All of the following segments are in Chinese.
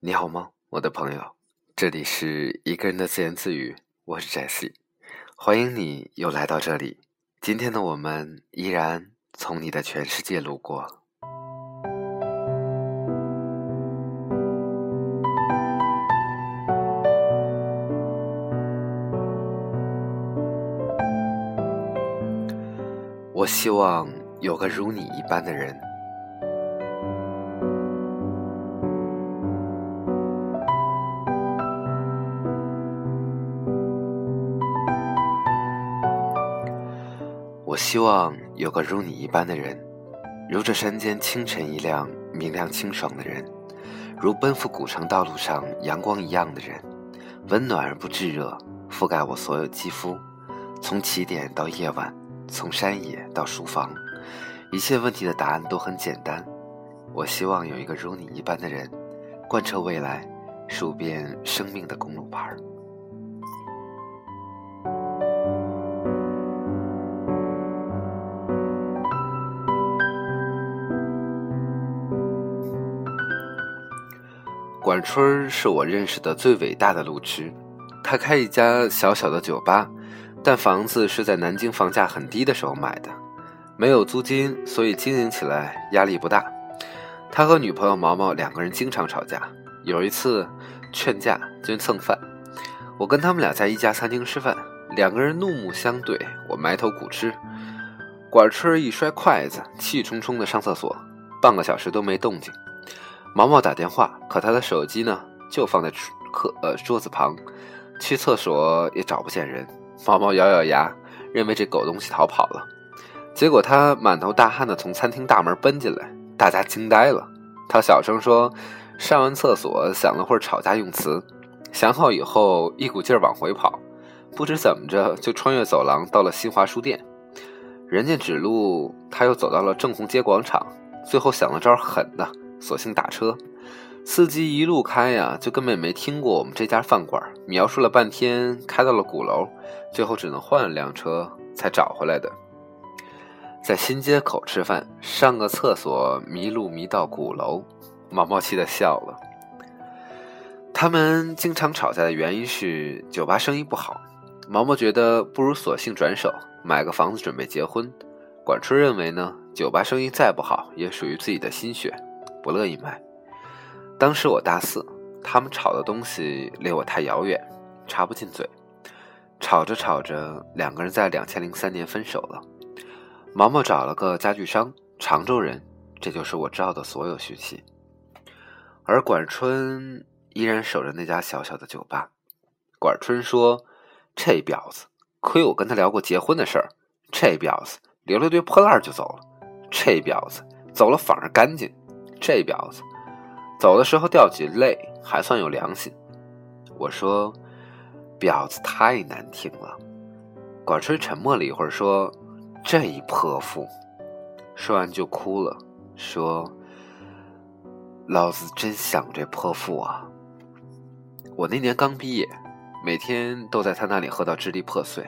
你好吗，我的朋友？这里是一个人的自言自语，我是 Jesse，欢迎你又来到这里。今天的我们依然从你的全世界路过。我希望有个如你一般的人。我希望有个如你一般的人，如这山间清晨一亮、明亮清爽的人，如奔赴古城道路上阳光一样的人，温暖而不炙热，覆盖我所有肌肤，从起点到夜晚。从山野到书房，一切问题的答案都很简单。我希望有一个如你一般的人，贯彻未来，数遍生命的公路牌管春是我认识的最伟大的路痴，他开一家小小的酒吧。但房子是在南京房价很低的时候买的，没有租金，所以经营起来压力不大。他和女朋友毛毛两个人经常吵架，有一次劝架就蹭饭。我跟他们俩在一家餐厅吃饭，两个人怒目相对，我埋头苦吃。管春一摔筷子，气冲冲的上厕所，半个小时都没动静。毛毛打电话，可他的手机呢就放在客呃桌子旁，去厕所也找不见人。毛毛咬咬牙，认为这狗东西逃跑了。结果他满头大汗的从餐厅大门奔进来，大家惊呆了。他小声说：“上完厕所，想了会儿吵架用词，想好以后，一股劲儿往回跑，不知怎么着就穿越走廊到了新华书店。人家指路，他又走到了正红街广场，最后想了招狠的，索性打车。”司机一路开呀，就根本没听过我们这家饭馆，描述了半天，开到了鼓楼，最后只能换了辆车才找回来的。在新街口吃饭，上个厕所迷路迷到鼓楼，毛毛气的笑了。他们经常吵架的原因是酒吧生意不好，毛毛觉得不如索性转手买个房子准备结婚，管春认为呢，酒吧生意再不好也属于自己的心血，不乐意卖。当时我大四，他们吵的东西离我太遥远，插不进嘴。吵着吵着，两个人在两千零三年分手了。毛毛找了个家具商，常州人，这就是我知道的所有讯息。而管春依然守着那家小小的酒吧。管春说：“这婊子，亏我跟他聊过结婚的事儿。这婊子留了堆破烂就走了。这婊子走了反而干净。这婊子。”走的时候掉几泪，还算有良心。我说：“婊子太难听了。”管春沉默了一会儿，说：“这一泼妇。”说完就哭了，说：“老子真想这泼妇啊！”我那年刚毕业，每天都在他那里喝到支离破碎。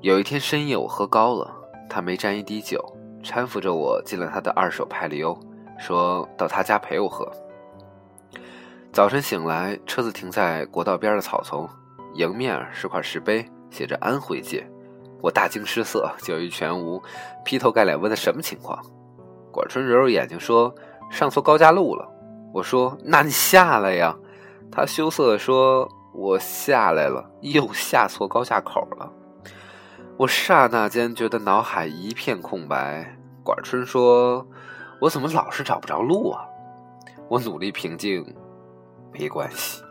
有一天深夜，我喝高了，他没沾一滴酒，搀扶着我进了他的二手派里欧。说到他家陪我喝。早晨醒来，车子停在国道边的草丛，迎面是块石碑，写着“安徽界”。我大惊失色，酒意全无，劈头盖脸问他什么情况。管春揉揉眼睛说：“上错高架路了。”我说：“那你下来呀。”他羞涩地说：“我下来了，又下错高架口了。”我刹那间觉得脑海一片空白。管春说。我怎么老是找不着路啊？我努力平静，没关系。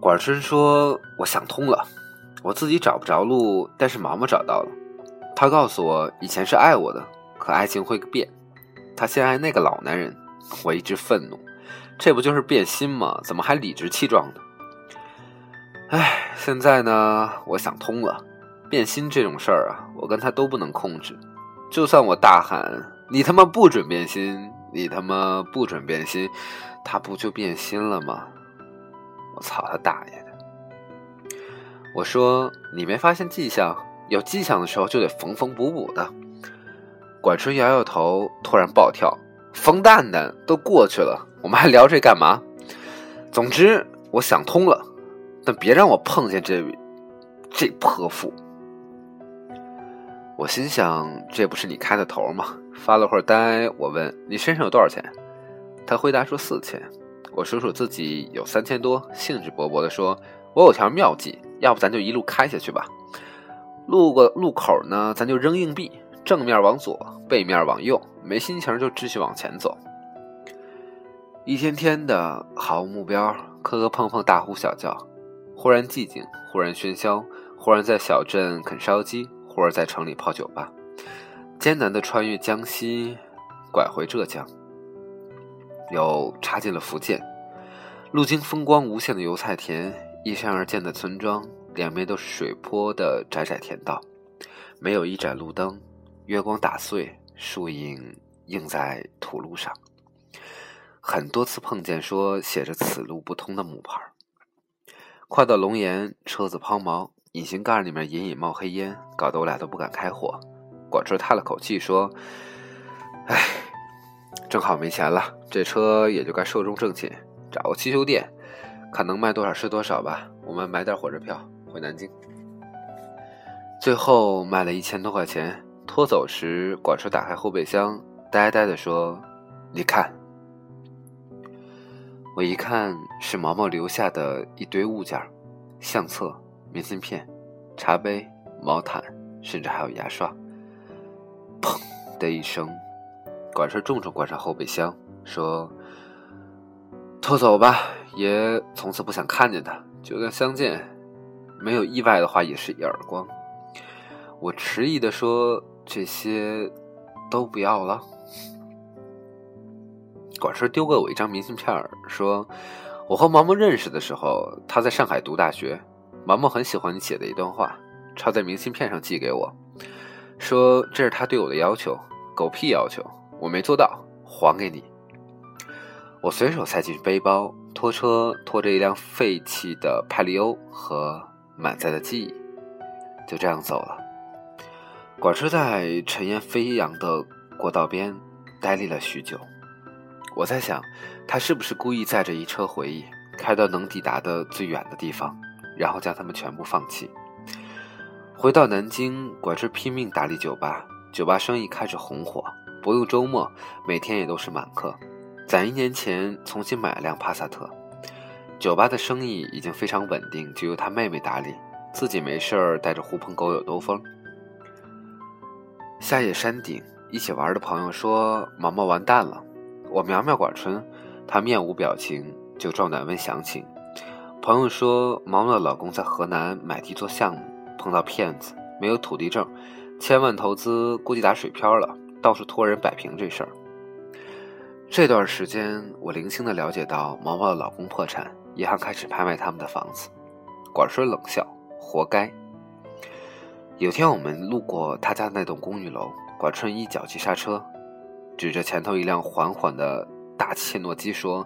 管春说：“我想通了，我自己找不着路，但是毛毛找到了。他告诉我，以前是爱我的，可爱情会变。他先爱那个老男人。我一直愤怒，这不就是变心吗？怎么还理直气壮的？哎，现在呢，我想通了，变心这种事儿啊，我跟他都不能控制。就算我大喊。”你他妈不准变心！你他妈不准变心，他不就变心了吗？我操他大爷的！我说你没发现迹象？有迹象的时候就得缝缝补补的。管春摇摇头，突然暴跳：“冯蛋蛋都过去了，我们还聊这干嘛？总之，我想通了，但别让我碰见这这泼妇。我心想，这不是你开的头吗？发了会儿呆，我问你身上有多少钱？他回答说四千。我数数自己有三千多，兴致勃勃地说：“我有条妙计，要不咱就一路开下去吧。路过路口呢，咱就扔硬币，正面往左，背面往右。没心情就继续往前走。一天天的毫无目标，磕磕碰碰，大呼小叫，忽然寂静，忽然喧嚣，忽然在小镇啃烧鸡。”忽而在城里泡酒吧，艰难地穿越江西，拐回浙江，又插进了福建，路经风光无限的油菜田，依山而建的村庄，两边都是水坡的窄窄田道，没有一盏路灯，月光打碎，树影映在土路上。很多次碰见说写着“此路不通”的木牌，快到龙岩，车子抛锚。引擎盖里面隐隐冒黑烟，搞得我俩都不敢开火。管春叹了口气说：“哎，正好没钱了，这车也就该寿终正寝，找个汽修店，看能卖多少是多少吧。我们买点火车票回南京。”最后卖了一千多块钱。拖走时，管春打开后备箱，呆呆地说：“你看。”我一看，是毛毛留下的一堆物件，相册。明信片、茶杯、毛毯，甚至还有牙刷。砰的一声，管事重重关上后备箱，说：“拖走吧，爷从此不想看见他。就算相见，没有意外的话，也是一耳光。”我迟疑的说：“这些都不要了。”管事丢给我一张明信片，说：“我和毛毛认识的时候，他在上海读大学。”毛毛很喜欢你写的一段话，抄在明信片上寄给我，说这是他对我的要求，狗屁要求，我没做到，还给你。我随手塞进背包，拖车拖着一辆废弃的派利欧和满载的记忆，就这样走了。管车在尘烟飞扬的过道边呆立了许久，我在想，他是不是故意载着一车回忆，开到能抵达的最远的地方？然后将他们全部放弃。回到南京，管春拼命打理酒吧，酒吧生意开始红火，不用周末，每天也都是满客。攒一年钱，重新买了辆帕萨特。酒吧的生意已经非常稳定，就由他妹妹打理，自己没事儿带着狐朋狗友兜风。夏夜山顶，一起玩的朋友说：“毛毛完蛋了。”我瞄瞄管春，他面无表情，就壮胆问详情。朋友说，毛毛的老公在河南买地做项目，碰到骗子，没有土地证，千万投资估计打水漂了，到处托人摆平这事儿。这段时间，我零星的了解到毛毛的老公破产，银行开始拍卖他们的房子。管顺冷笑：“活该。”有天我们路过他家那栋公寓楼，管春一脚急刹车，指着前头一辆缓缓的大切诺基说：“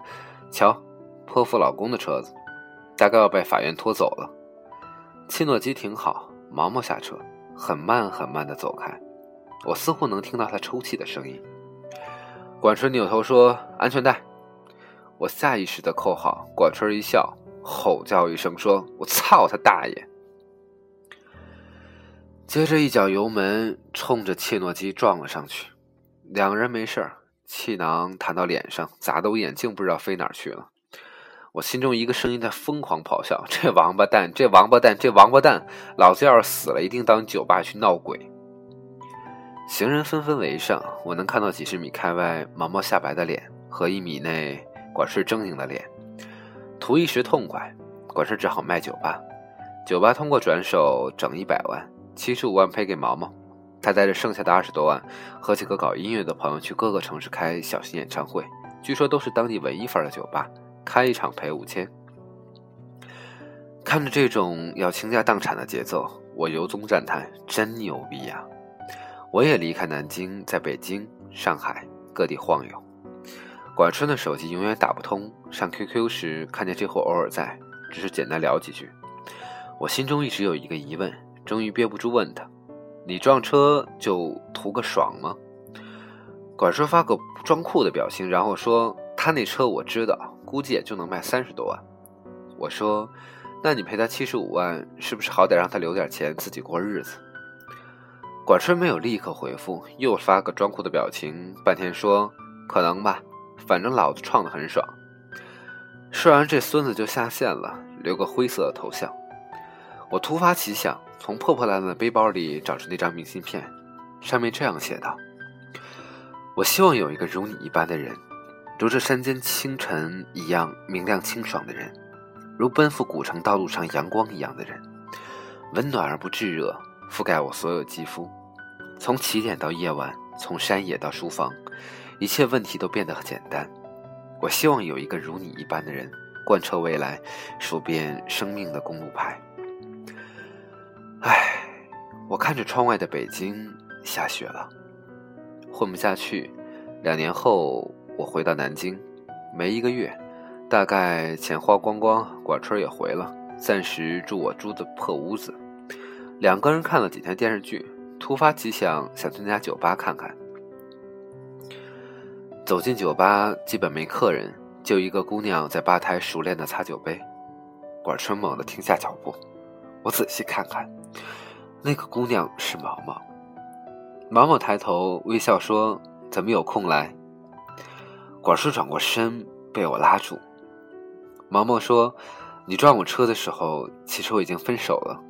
瞧，泼妇老公的车子。”大概要被法院拖走了。切诺基停好，毛毛下车，很慢很慢的走开。我似乎能听到他抽泣的声音。管春扭头说：“安全带。”我下意识的扣好。管春一笑，吼叫一声说：“我操他大爷！”接着一脚油门，冲着切诺基撞了上去。两个人没事儿，气囊弹到脸上，砸得我眼镜不知道飞哪儿去了。我心中一个声音在疯狂咆哮：“这王八蛋，这王八蛋，这王八蛋！老子要是死了，一定到你酒吧去闹鬼。”行人纷纷围上，我能看到几十米开外毛毛下白的脸和一米内管事狰狞的脸，图一时痛快，管事只好卖酒吧。酒吧通过转手整一百万，七十五万赔给毛毛，他带着剩下的二十多万和几个搞音乐的朋友去各个城市开小型演唱会，据说都是当地文艺范的酒吧。开一场赔五千，看着这种要倾家荡产的节奏，我由衷赞叹：真牛逼呀！我也离开南京，在北京、上海各地晃悠。管春的手机永远打不通，上 QQ 时看见这货偶尔在，只是简单聊几句。我心中一直有一个疑问，终于憋不住问他：“你撞车就图个爽吗？”管叔发个装酷的表情，然后说：“他那车我知道，估计也就能卖三十多万。”我说：“那你赔他七十五万，是不是好歹让他留点钱自己过日子？”管春没有立刻回复，又发个装酷的表情，半天说：“可能吧，反正老子创的很爽。”说完，这孙子就下线了，留个灰色的头像。我突发奇想，从破破烂烂的背包里找出那张明信片，上面这样写道。我希望有一个如你一般的人，如这山间清晨一样明亮清爽的人，如奔赴古城道路上阳光一样的人，温暖而不炙热，覆盖我所有肌肤。从起点到夜晚，从山野到书房，一切问题都变得很简单。我希望有一个如你一般的人，贯彻未来，数遍生命的公路牌。唉，我看着窗外的北京，下雪了。混不下去，两年后我回到南京，没一个月，大概钱花光光，管春也回了，暂时住我租的破屋子。两个人看了几天电视剧，突发奇想，想去那家酒吧看看。走进酒吧，基本没客人，就一个姑娘在吧台熟练的擦酒杯。管春猛地停下脚步，我仔细看看，那个姑娘是毛毛。毛毛抬头微笑说：“怎么有空来？”管叔转过身，被我拉住。毛毛说：“你撞我车的时候，其实我已经分手了。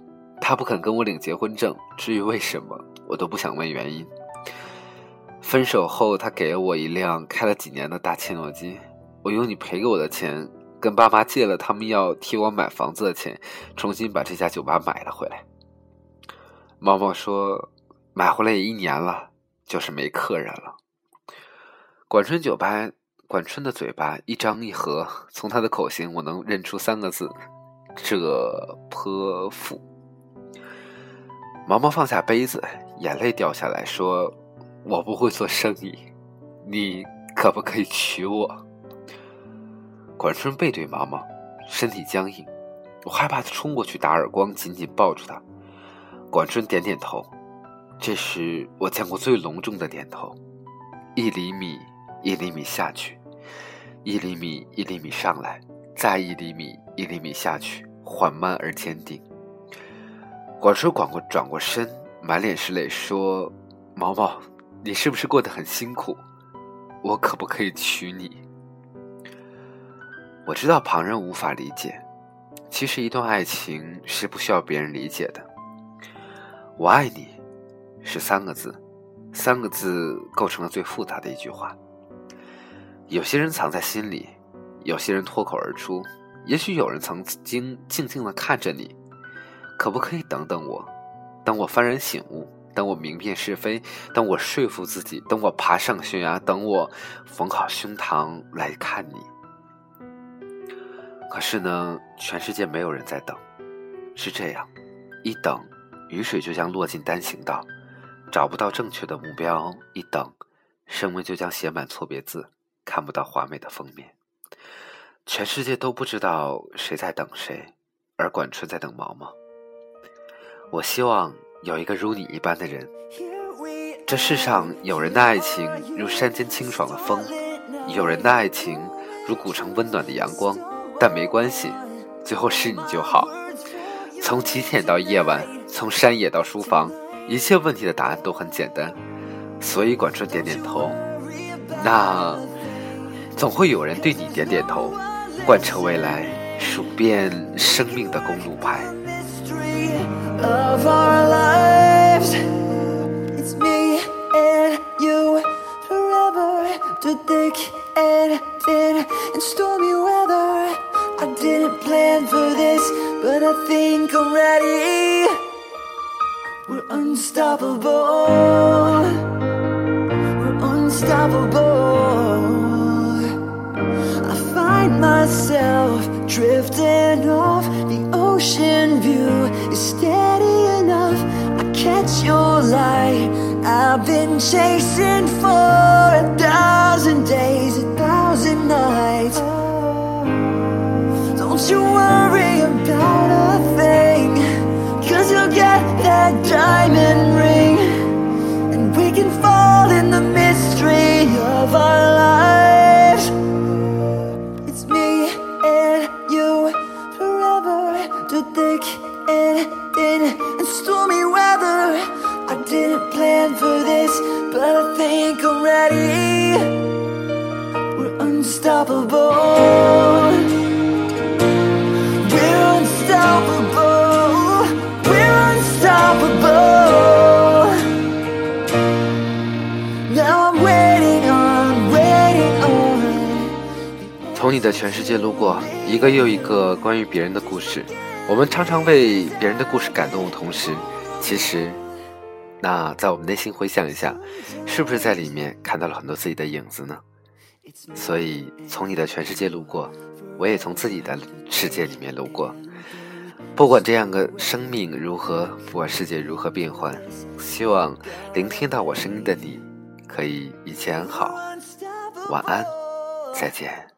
他不肯跟我领结婚证，至于为什么，我都不想问原因。分手后，他给了我一辆开了几年的大切诺基，我用你赔给我的钱，跟爸妈借了他们要替我买房子的钱，重新把这家酒吧买了回来。”毛毛说。买回来也一年了，就是没客人了。管春酒吧，管春的嘴巴一张一合，从他的口型我能认出三个字：这泼妇。毛毛放下杯子，眼泪掉下来说：“我不会做生意，你可不可以娶我？”管春背对毛毛，身体僵硬，我害怕他冲过去打耳光，紧紧抱住他。管春点点头。这是我见过最隆重的点头，一厘米一厘米下去，一厘米一厘米上来，再一厘米一厘米下去，缓慢而坚定。管叔转过转过身，满脸是泪，说：“毛毛，你是不是过得很辛苦？我可不可以娶你？”我知道旁人无法理解，其实一段爱情是不需要别人理解的。我爱你。是三个字，三个字构成了最复杂的一句话。有些人藏在心里，有些人脱口而出。也许有人曾经静静的看着你，可不可以等等我？等我幡然醒悟，等我明辨是非，等我说服自己，等我爬上悬崖，等我缝好胸膛来看你。可是呢，全世界没有人在等。是这样，一等，雨水就将落进单行道。找不到正确的目标，一等，生命就将写满错别字，看不到华美的封面。全世界都不知道谁在等谁，而管春在等毛毛。我希望有一个如你一般的人。这世上有人的爱情如山间清爽的风，有人的爱情如古城温暖的阳光。但没关系，最后是你就好。从起点到夜晚，从山野到书房。一切问题的答案都很简单，所以管春点点头。那总会有人对你点点头，贯彻未来，数遍生命的公路牌。We're unstoppable. We're unstoppable. Myself drifting off. The ocean view is steady enough. I catch your light. I've been chasing for a thousand days, a thousand nights. Don't you worry about a thing, cause you'll get that diamond through eh, thick and thin and stormy weather. I didn't plan for this, but I think I'm ready. We're unstoppable. We're unstoppable. We're unstoppable. Now I'm waiting on, waiting on. 我们常常为别人的故事感动的同时，其实，那在我们内心回想一下，是不是在里面看到了很多自己的影子呢？所以，从你的全世界路过，我也从自己的世界里面路过。不管这样的生命如何，不管世界如何变幻，希望聆听到我声音的你，可以一切安好。晚安，再见。